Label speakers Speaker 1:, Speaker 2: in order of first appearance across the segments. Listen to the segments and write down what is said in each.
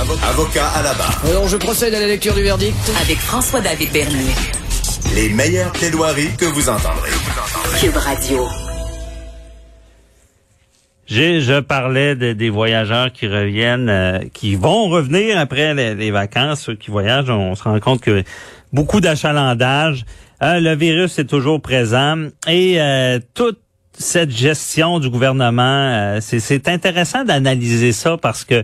Speaker 1: Avocat à la barre.
Speaker 2: Alors je procède à la lecture du verdict.
Speaker 3: Avec François-David Bernier.
Speaker 1: Les meilleures plaidoiries que vous entendrez.
Speaker 3: Cube Radio.
Speaker 4: J'ai, je parlais de- des voyageurs qui reviennent, euh, qui vont revenir après les, les vacances, ceux qui voyagent. On se rend compte que beaucoup d'achalandage. Euh, le virus est toujours présent et euh, toute cette gestion du gouvernement, euh, c'est, c'est intéressant d'analyser ça parce que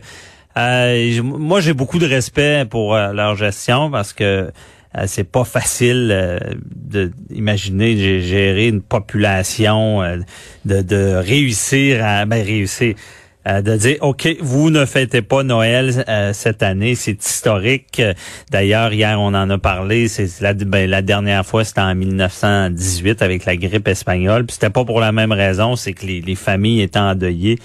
Speaker 4: euh, moi j'ai beaucoup de respect pour euh, leur gestion parce que euh, c'est pas facile euh, de gérer une population, de, de réussir à ben, réussir. de dire OK, vous ne fêtez pas Noël cette année, c'est historique. D'ailleurs, hier on en a parlé, c'est la, ben, la dernière fois c'était en 1918 avec la grippe espagnole, puis c'était pas pour la même raison, c'est que les, les familles étaient endeuillées.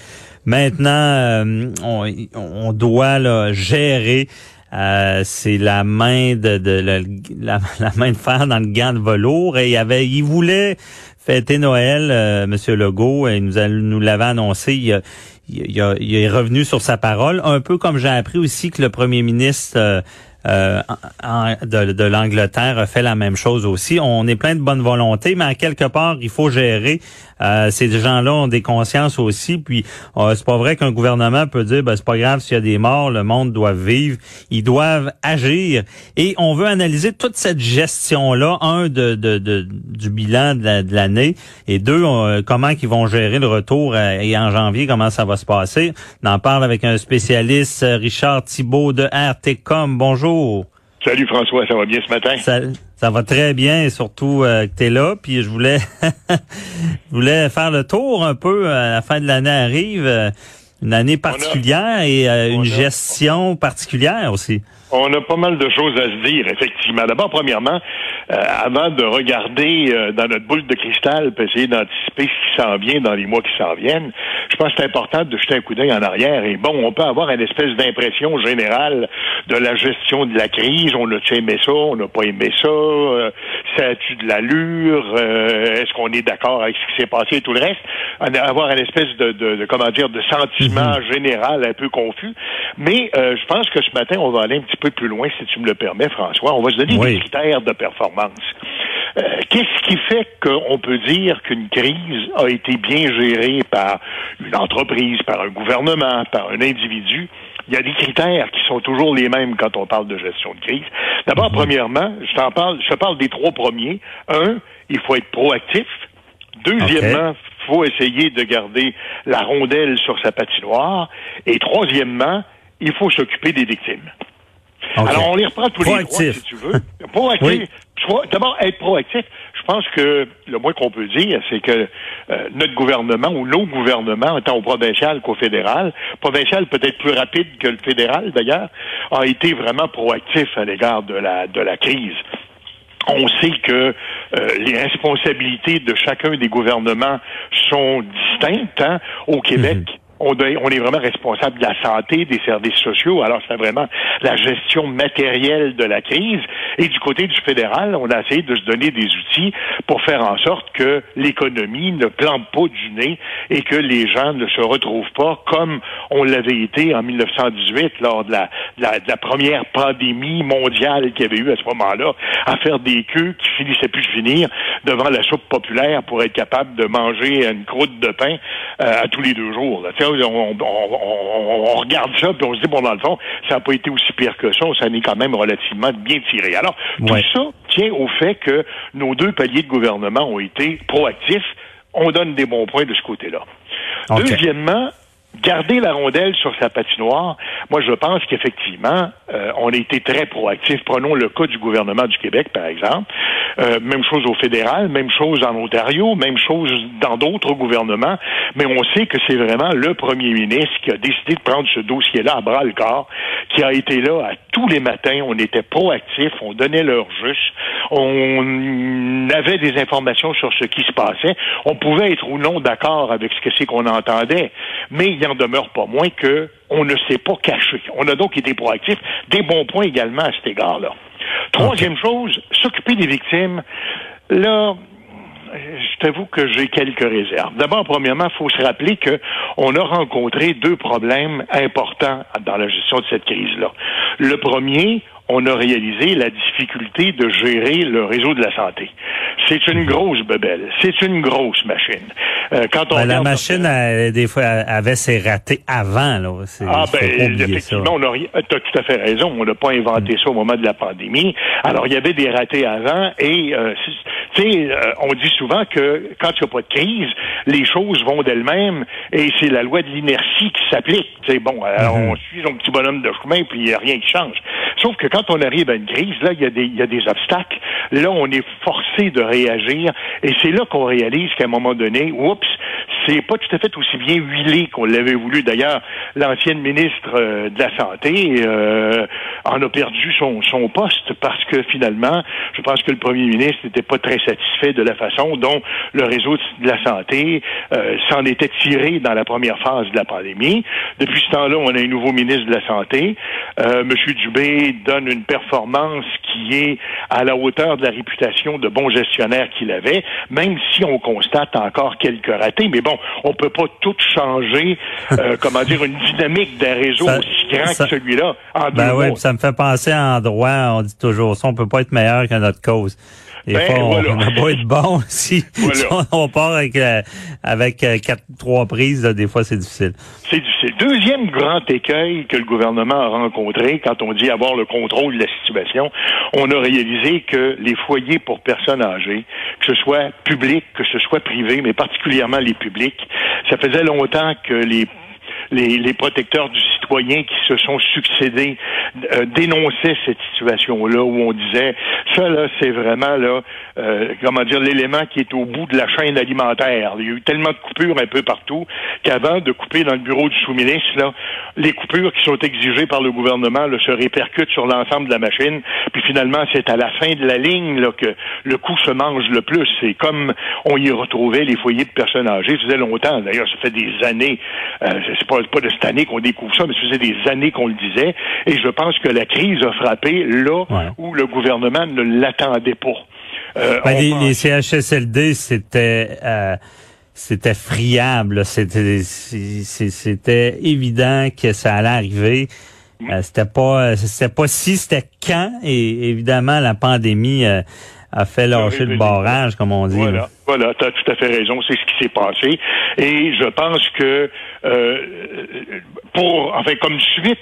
Speaker 4: Maintenant, euh, on, on doit là, gérer euh, c'est la main de, de la, main de fer dans le gant de velours. Et il avait il voulait fêter Noël euh, monsieur Legault et nous a, nous l'avait annoncé il, il, il est revenu sur sa parole. Un peu comme j'ai appris aussi que le premier ministre euh, euh, de, l'Angleterre a fait la même chose aussi. On est plein de bonne volonté, mais à quelque part, il faut gérer. Euh, ces gens-là ont des consciences aussi. Puis euh, c'est pas vrai qu'un gouvernement peut dire ben, c'est pas grave s'il y a des morts, le monde doit vivre. Ils doivent agir. Et on veut analyser toute cette gestion-là, un de, du bilan de la- de l'année, et deux, euh, comment ils vont gérer le retour et en janvier, comment ça va se passer. On en parle avec un spécialiste, Richard Thibault de RTCOM. Bonjour.
Speaker 5: Salut François, ça va bien ce matin?
Speaker 4: Ça, ça va très bien, et surtout euh, que tu es là. Puis je voulais, je voulais faire le tour un peu. euh, la fin de l'année arrive, euh, une année particulière et euh, une
Speaker 5: a-
Speaker 4: gestion particulière aussi.
Speaker 5: On a pas mal de choses à se dire, effectivement. D'abord, premièrement, euh, avant de regarder euh, dans notre boule de cristal pour essayer d'anticiper ce qui s'en vient dans les mois qui s'en viennent, je pense que c'est important de jeter un coup d'œil en arrière. Et bon, on peut avoir une espèce d'impression générale de la gestion de la crise. On a-tu aimé ça? On n'a pas aimé ça? Euh, ça a-tu de l'allure? Euh, Est-ce qu'on est d'accord avec ce qui s'est passé et tout le reste? En- Avoir une espèce de, de, de, comment dire, de sentiment général un peu confus. Mais euh, je pense que ce matin, on va aller un petit peu plus loin, si tu me le permets, François. On va se donner
Speaker 4: Oui.
Speaker 5: des critères de performance. Euh, Qu'est-ce qui fait qu'on peut dire qu'une crise a été bien gérée par une entreprise, par un gouvernement, par un individu? Il y a des critères qui sont toujours les mêmes quand on parle de gestion de crise. D'abord, premièrement, je t'en parle, je te parle des trois premiers. Un, il faut être proactif. Deuxièmement, il faut essayer de garder la rondelle sur sa patinoire. Et troisièmement, il faut s'occuper des victimes. Alors, on les reprend tous les trois, si tu veux. Proactif.
Speaker 4: Oui.
Speaker 5: D'abord, être proactif. Je pense que le moins qu'on peut dire, c'est que euh, notre gouvernement ou nos gouvernements, tant au provincial qu'au fédéral, provincial peut-être plus rapide que le fédéral d'ailleurs, a été vraiment proactif à l'égard de la de la crise. On sait que euh, les responsabilités de chacun des gouvernements sont distinctes. hein. Au Québec, on, est vraiment responsable de la santé, des services sociaux. Alors, c'est vraiment la gestion matérielle de la crise. Et du côté du fédéral, on a essayé de se donner des outils pour faire en sorte que l'économie ne plante pas du nez et que les gens ne se retrouvent pas comme on l'avait été en 1918 lors de la, première pandémie mondiale qu'il y avait eu à ce moment-là, à faire des queues qui finissaient plus de finir devant la soupe populaire pour être capable de manger une croûte de pain euh, à tous les deux jours. On, on- on- on regarde ça puis on se dit bon dans le fond ça n'a pas été aussi pire que ça, ça n'est quand même relativement bien tiré. Alors
Speaker 4: Ouais.
Speaker 5: tout ça tient au fait que nos deux paliers de gouvernement ont été proactifs. On donne des bons points de ce côté-là. Deuxièmement, garder la rondelle sur sa patinoire, moi je pense qu'effectivement, euh, on a été très proactifs. Prenons le cas du gouvernement du Québec, par exemple. Euh, même chose au fédéral, même chose en Ontario, même chose dans d'autres gouvernements. Mais on sait que c'est vraiment le premier ministre qui a décidé de prendre ce dossier-là à bras le corps, qui a été là à tous les matins. On était proactifs, on donnait leur juste, on avait des informations sur ce qui se passait. On pouvait être ou non d'accord avec ce que c'est qu'on entendait, mais il n'en demeure pas moins que on ne s'est pas caché. On a donc été proactifs. Des bons points également à cet égard-là. Troisième chose, s'occuper des victimes. Là, je t'avoue que j'ai quelques réserves. D'abord, premièrement, il faut se rappeler que on a rencontré deux problèmes importants dans la gestion de cette crise-là. Le premier, on a réalisé la difficulté de gérer le réseau de la santé. C'est une grosse bebelle. C'est une grosse machine.
Speaker 4: Euh, quand on ben, la machine, elle, des fois, avait ses ratés avant. Là.
Speaker 5: Ah ben, effectivement, on a as tout à fait raison. On n'a pas inventé mm. ça au moment de la pandémie. Alors, il y avait des ratés avant et, euh, sais, euh, on dit souvent que quand il n'y a pas de crise, les choses vont d'elles-mêmes et c'est la loi de l'inertie qui s'applique. C'est bon, alors, mm-hmm. on suit son petit bonhomme de chemin puis il n'y a rien qui change. Sauf que quand on arrive à une crise, là, il y, a des, y a des obstacles. Là, on est forcé de réagir. Et c'est là qu'on réalise qu'à un moment donné, oups, c'est pas tout à fait aussi bien huilé qu'on l'avait voulu. D'ailleurs, l'ancienne ministre euh, de la Santé euh, en a perdu son, son poste parce que finalement, je pense que le premier ministre n'était pas très satisfait de la façon dont le réseau de la santé euh, s'en était tiré dans la première phase de la pandémie. Depuis ce temps-là, on a un nouveau ministre de la Santé. Euh, Monsieur Dubé donne une performance qui est à la hauteur de la réputation de bon gestionnaire qu'il avait, même si on constate encore quelques ratés. Mais bon, on peut pas tout changer, euh, comment dire, une dynamique d'un réseau aussi grand que celui-là en
Speaker 4: ben oui, ça me fait penser en droit, on dit toujours ça, on peut pas être meilleur que notre cause. Et ben, on, voilà. on pas être bon si, on, part avec, euh, avec euh, quatre, trois prises, des fois c'est difficile.
Speaker 5: C'est difficile. Deuxième grand écueil que le gouvernement a rencontré quand on dit avoir le contrôle de la situation, on a réalisé que les foyers pour personnes âgées, que ce soit public, que ce soit privé, mais particulièrement les publics, ça faisait longtemps que les les, les protecteurs du citoyen qui se sont succédés euh, dénonçaient cette situation-là où on disait ça là c'est vraiment là euh, comment dire l'élément qui est au bout de la chaîne alimentaire. Il y a eu tellement de coupures un peu partout qu'avant de couper dans le bureau du sous-ministre là, les coupures qui sont exigées par le gouvernement là, se répercutent sur l'ensemble de la machine. Puis finalement c'est à la fin de la ligne là, que le coût se mange le plus. C'est comme on y retrouvait les foyers de personnes âgées. Ça faisait longtemps. D'ailleurs, ça fait des années. Euh, c'est pas pas de cette année qu'on découvre ça, mais faisait des années qu'on le disait. Et je pense que la crise a frappé là où le gouvernement ne l'attendait pas.
Speaker 4: Euh, ben, les, CHSLD, c'était euh, c'était friable. C'était c'était évident que ça allait arriver. Euh, c'était pas c'était pas si, c'était quand. Et évidemment, la pandémie a fait lâcher le barrage, comme on dit.
Speaker 5: Voilà, voilà tu as tout à fait raison, c'est ce qui s'est passé. Et je pense que euh, pour, enfin, comme suite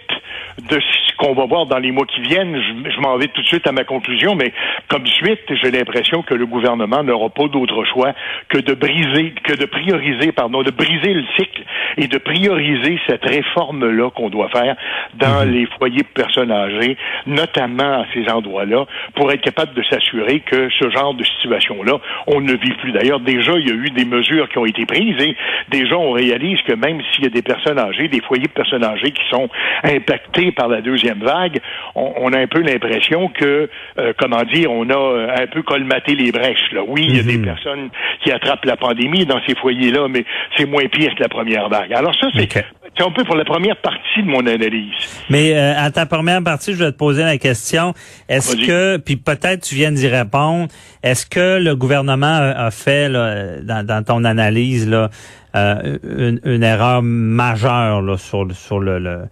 Speaker 5: de ce qu'on va voir dans les mois qui viennent, je, m'en vais tout de suite à ma conclusion, mais comme suite, j'ai l'impression que le gouvernement n'aura pas d'autre choix que de briser, que de prioriser, pardon, de briser le cycle et de prioriser cette réforme-là qu'on doit faire dans mhm. les foyers de personnes âgées, notamment à ces endroits-là, pour être capable de s'assurer que ce genre de situation-là, on ne vit plus. D'ailleurs, déjà, il y a eu des mesures qui ont été prises et déjà, on réalise que même s'il y a des personnes âgées, des foyers de personnes âgées qui sont impactés par la deuxième vague, on, a un peu l'impression que, euh, comment dire, on a euh, un peu colmaté les brèches. Là. Oui, il y a des mhm. personnes qui attrapent la pandémie dans ces foyers-là, mais c'est moins pire que la première vague. Alors ça, c'est un peu pour la première partie de mon analyse.
Speaker 4: Mais euh, à ta première partie, je vais te poser la question. Est-ce que, puis peut-être tu viens d'y répondre, est-ce que le gouvernement a, fait dans, ton analyse là, une, une, erreur majeure là, sur, sur le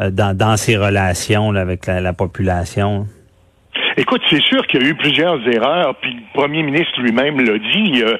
Speaker 4: euh, dans, dans ses relations avec la, population?
Speaker 5: Écoute, c'est sûr qu'il y a eu plusieurs erreurs, puis le premier ministre lui-même l'a dit, euh,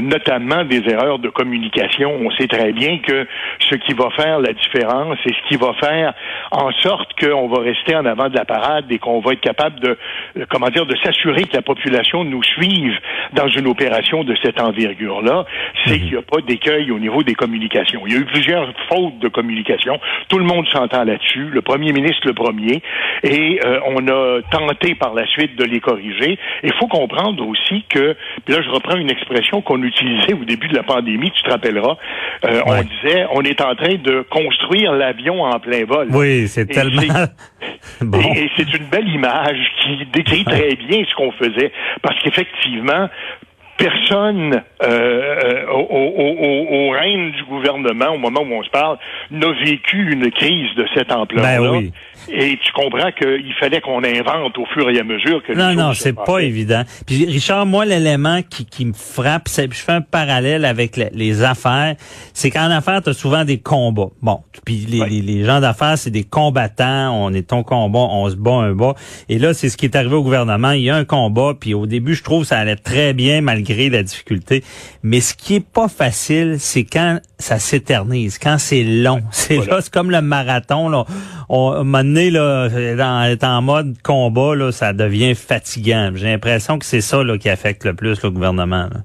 Speaker 5: notamment des erreurs de communication. On sait très bien que ce qui va faire la différence et ce qui va faire en sorte qu'on va rester en avant de la parade et qu'on va être capable de, euh, comment dire, de s'assurer que la population nous suive dans une opération de cette envergure-là, c'est mhm. qu'il n'y a pas d'écueil au niveau des communications. Il y a eu plusieurs fautes de communication. Tout le monde s'entend là-dessus. Le premier ministre le premier. Et euh, on a tenté par la suite de les corriger. Il faut comprendre aussi que, là je reprends une expression qu'on utilisait au début de la pandémie, tu te rappelleras, euh, on disait on est en train de construire l'avion en plein vol.
Speaker 4: Oui, c'est tellement...
Speaker 5: bon. Et, c'est une belle image qui décrit très bien ce qu'on faisait. Parce qu'effectivement, personne euh, euh au, au, au, règne du gouvernement, au moment où on se parle, n'a vécu une crise de cette ampleur-là. Ben Et tu comprends qu'il fallait qu'on invente au fur et à mesure que
Speaker 4: Non, non, c'est pas évident. Puis Richard, moi, l'élément qui, qui me frappe, c'est je fais un parallèle avec le- les affaires, c'est qu'en affaires, tu as souvent des combats. Bon, puis les, les, les gens d'affaires, c'est des combattants, on est ton combat, on se bat un bas. Et là, c'est ce qui est arrivé au gouvernement. Il y a un combat, puis au début, je trouve que ça allait très bien malgré la difficulté. Mais ce qui est pas facile, c'est quand ça s'éternise, quand c'est long. C'est
Speaker 5: voilà.
Speaker 4: là, c'est comme le marathon. Là. On, à un moment donné, là, dans, en mode combat, là, ça devient fatigant. J'ai l'impression que c'est ça là, qui affecte le plus le gouvernement. là.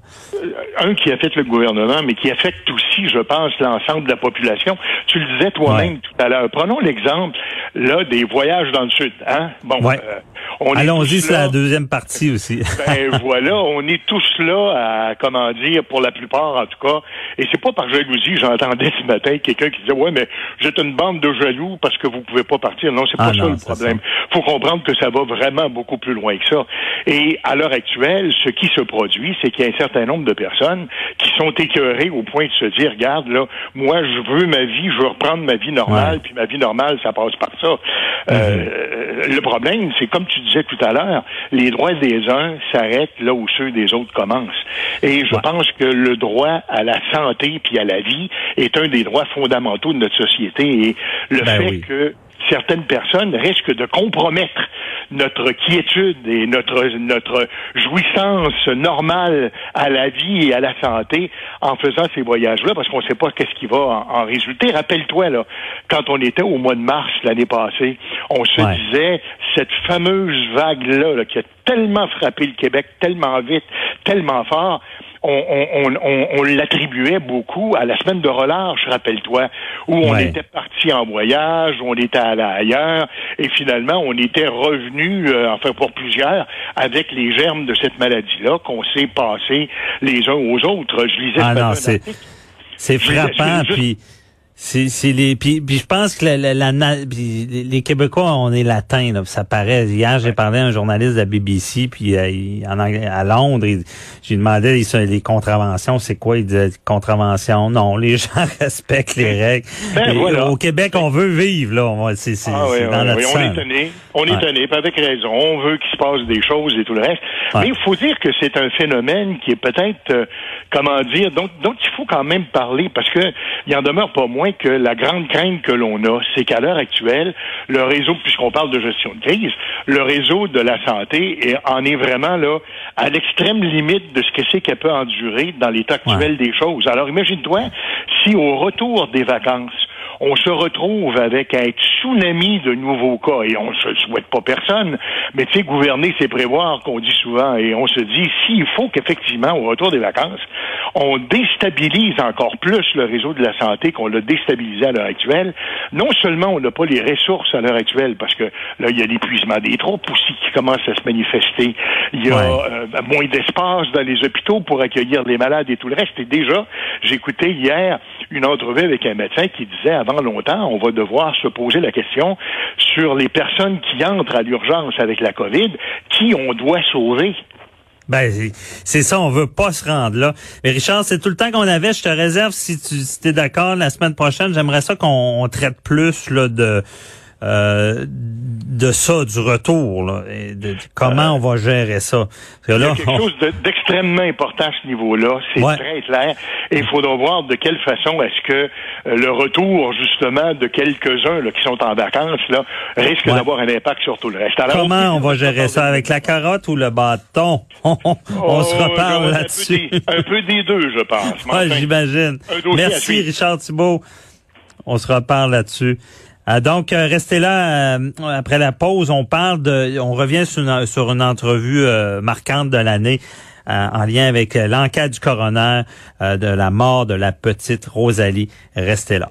Speaker 5: Un qui affecte le gouvernement, mais qui affecte aussi, je pense, l'ensemble de la population. Tu le disais toi-même
Speaker 4: Ouais.
Speaker 5: tout à l'heure. Prenons l'exemple là des voyages dans le sud. Hein? Bon,
Speaker 4: Ouais.
Speaker 5: euh, on
Speaker 4: Allons-y sur la deuxième partie aussi.
Speaker 5: ben voilà, on est tous là à comment dire pour la plupart en tout cas. Et c'est pas par jalousie, j'entendais ce matin quelqu'un qui disait ouais mais êtes une bande de jaloux parce que vous pouvez pas partir. Non, c'est
Speaker 4: Ah
Speaker 5: pas
Speaker 4: non,
Speaker 5: ça le problème. Faut comprendre que ça va vraiment beaucoup plus loin que ça. Et à l'heure actuelle, ce qui se produit, c'est qu'il y a un certain nombre de personnes qui sont écœurées au point de se dire regarde là, moi je veux ma vie, je veux reprendre ma vie normale,
Speaker 4: Ouais.
Speaker 5: puis ma vie normale ça passe par ça. Euh, le problème, c'est comme tu disais tout à l'heure, les droits des uns s'arrêtent là où ceux des autres commencent. Et je
Speaker 4: Ouais.
Speaker 5: pense que le droit à la santé puis à la vie est un des droits fondamentaux de notre société. Et le
Speaker 4: Ben
Speaker 5: fait
Speaker 4: oui.
Speaker 5: que certaines personnes risquent de compromettre notre quiétude et notre notre jouissance normale à la vie et à la santé en faisant ces voyages-là, parce qu'on ne sait pas qu'est-ce qui va en, en résulter. Rappelle-toi là, quand on était au mois de mars l'année passée, on se
Speaker 4: Ouais.
Speaker 5: disait cette fameuse vague-là là, qui a tellement frappé le Québec, tellement vite, tellement fort. On, on, on, on- on l'attribuait beaucoup à la semaine de relâche, rappelle-toi, où on
Speaker 4: Ouais.
Speaker 5: était parti en voyage, où on était allé ailleurs, et finalement, on était revenu, euh, enfin pour plusieurs, avec les germes de cette maladie-là qu'on s'est passé les uns aux autres. Je lisais
Speaker 4: Ah non, c'est frappant. Puis c'est c'est les puis, puis je pense que la, la, la les les Québécois on est latins là, ça paraît. Hier j'ai parlé à un journaliste de la BBC puis euh, il- en anglais, à Londres, il- j'ai demandé ils- les contraventions, c'est quoi? Il disait contraventions. Non, les gens respectent les règles.
Speaker 5: Ben,
Speaker 4: Et
Speaker 5: voilà.
Speaker 4: Au Québec on veut vivre là. C'est c'est
Speaker 5: Ah oui,
Speaker 4: c'est
Speaker 5: oui,
Speaker 4: dans notre
Speaker 5: oui, on est étonné. On est
Speaker 4: Ouais.
Speaker 5: étonné, puis avec raison. On veut qu'il se passe des choses et tout le reste.
Speaker 4: Ouais.
Speaker 5: Mais il faut dire que c'est un phénomène qui est peut-être, euh, comment dire, dont, dont il faut quand même parler, parce que il en demeure pas moins que la grande crainte que l'on a, c'est qu'à l'heure actuelle, le réseau, puisqu'on parle de gestion de crise, le réseau de la santé est- en est vraiment là à l'extrême limite de ce que c'est qu'elle peut endurer dans l'état actuel des choses. Alors imagine-toi si au retour des vacances, on se retrouve avec un tsunami de nouveaux cas et on se le souhaite pas personne, mais tu sais, gouverner, c'est prévoir, qu'on dit souvent, et on se dit, s'il faut qu'effectivement, au retour des vacances, on déstabilise encore plus le réseau de la santé qu'on l'a déstabilisé à l'heure actuelle, non seulement on n'a pas les ressources à l'heure actuelle, parce que là, il y a l'épuisement des troupes aussi qui commence à se manifester, il y a
Speaker 4: Ouais.
Speaker 5: euh, moins d'espace dans les hôpitaux pour accueillir les malades et tout le reste, et déjà, j'écoutais hier une entrevue avec un médecin qui disait avant longtemps, on va devoir se poser la question sur les personnes qui entrent à l'urgence avec la COVID, qui on doit sauver?
Speaker 4: Ben, c'est- ça, on veut pas se rendre là. Mais Richard, c'est tout le temps qu'on avait. Je te réserve, si tu es d'accord, la semaine prochaine, j'aimerais ça qu'on on traite plus là, de euh, de ça, du retour. Là, et de, de comment on va gérer ça? Parce que
Speaker 5: Il y
Speaker 4: là,
Speaker 5: a quelque
Speaker 4: on-
Speaker 5: chose de- d'extrêmement important à ce niveau-là. C'est
Speaker 4: Ouais.
Speaker 5: très clair. Et il faudra voir de quelle façon est-ce que euh, le retour, justement, de quelques-uns là, qui sont en vacances, là, risque
Speaker 4: Ouais.
Speaker 5: d'avoir un impact sur tout le reste. Alors,
Speaker 4: comment on va gérer ça avec la carotte ou le bâton? On, on
Speaker 5: Oh,
Speaker 4: se reparle là-dessus.
Speaker 5: des- Un peu des deux, je pense.
Speaker 4: Ouais, j'imagine. Merci. Richard Thibault. On se reparle là-dessus. Ah, donc, euh, restez là. euh, après la pause, on parle de, on revient sur une, entrevue euh, marquante de l'année euh, en lien avec euh, l'enquête du coroner euh, de la mort de la petite Rosalie. Restez là.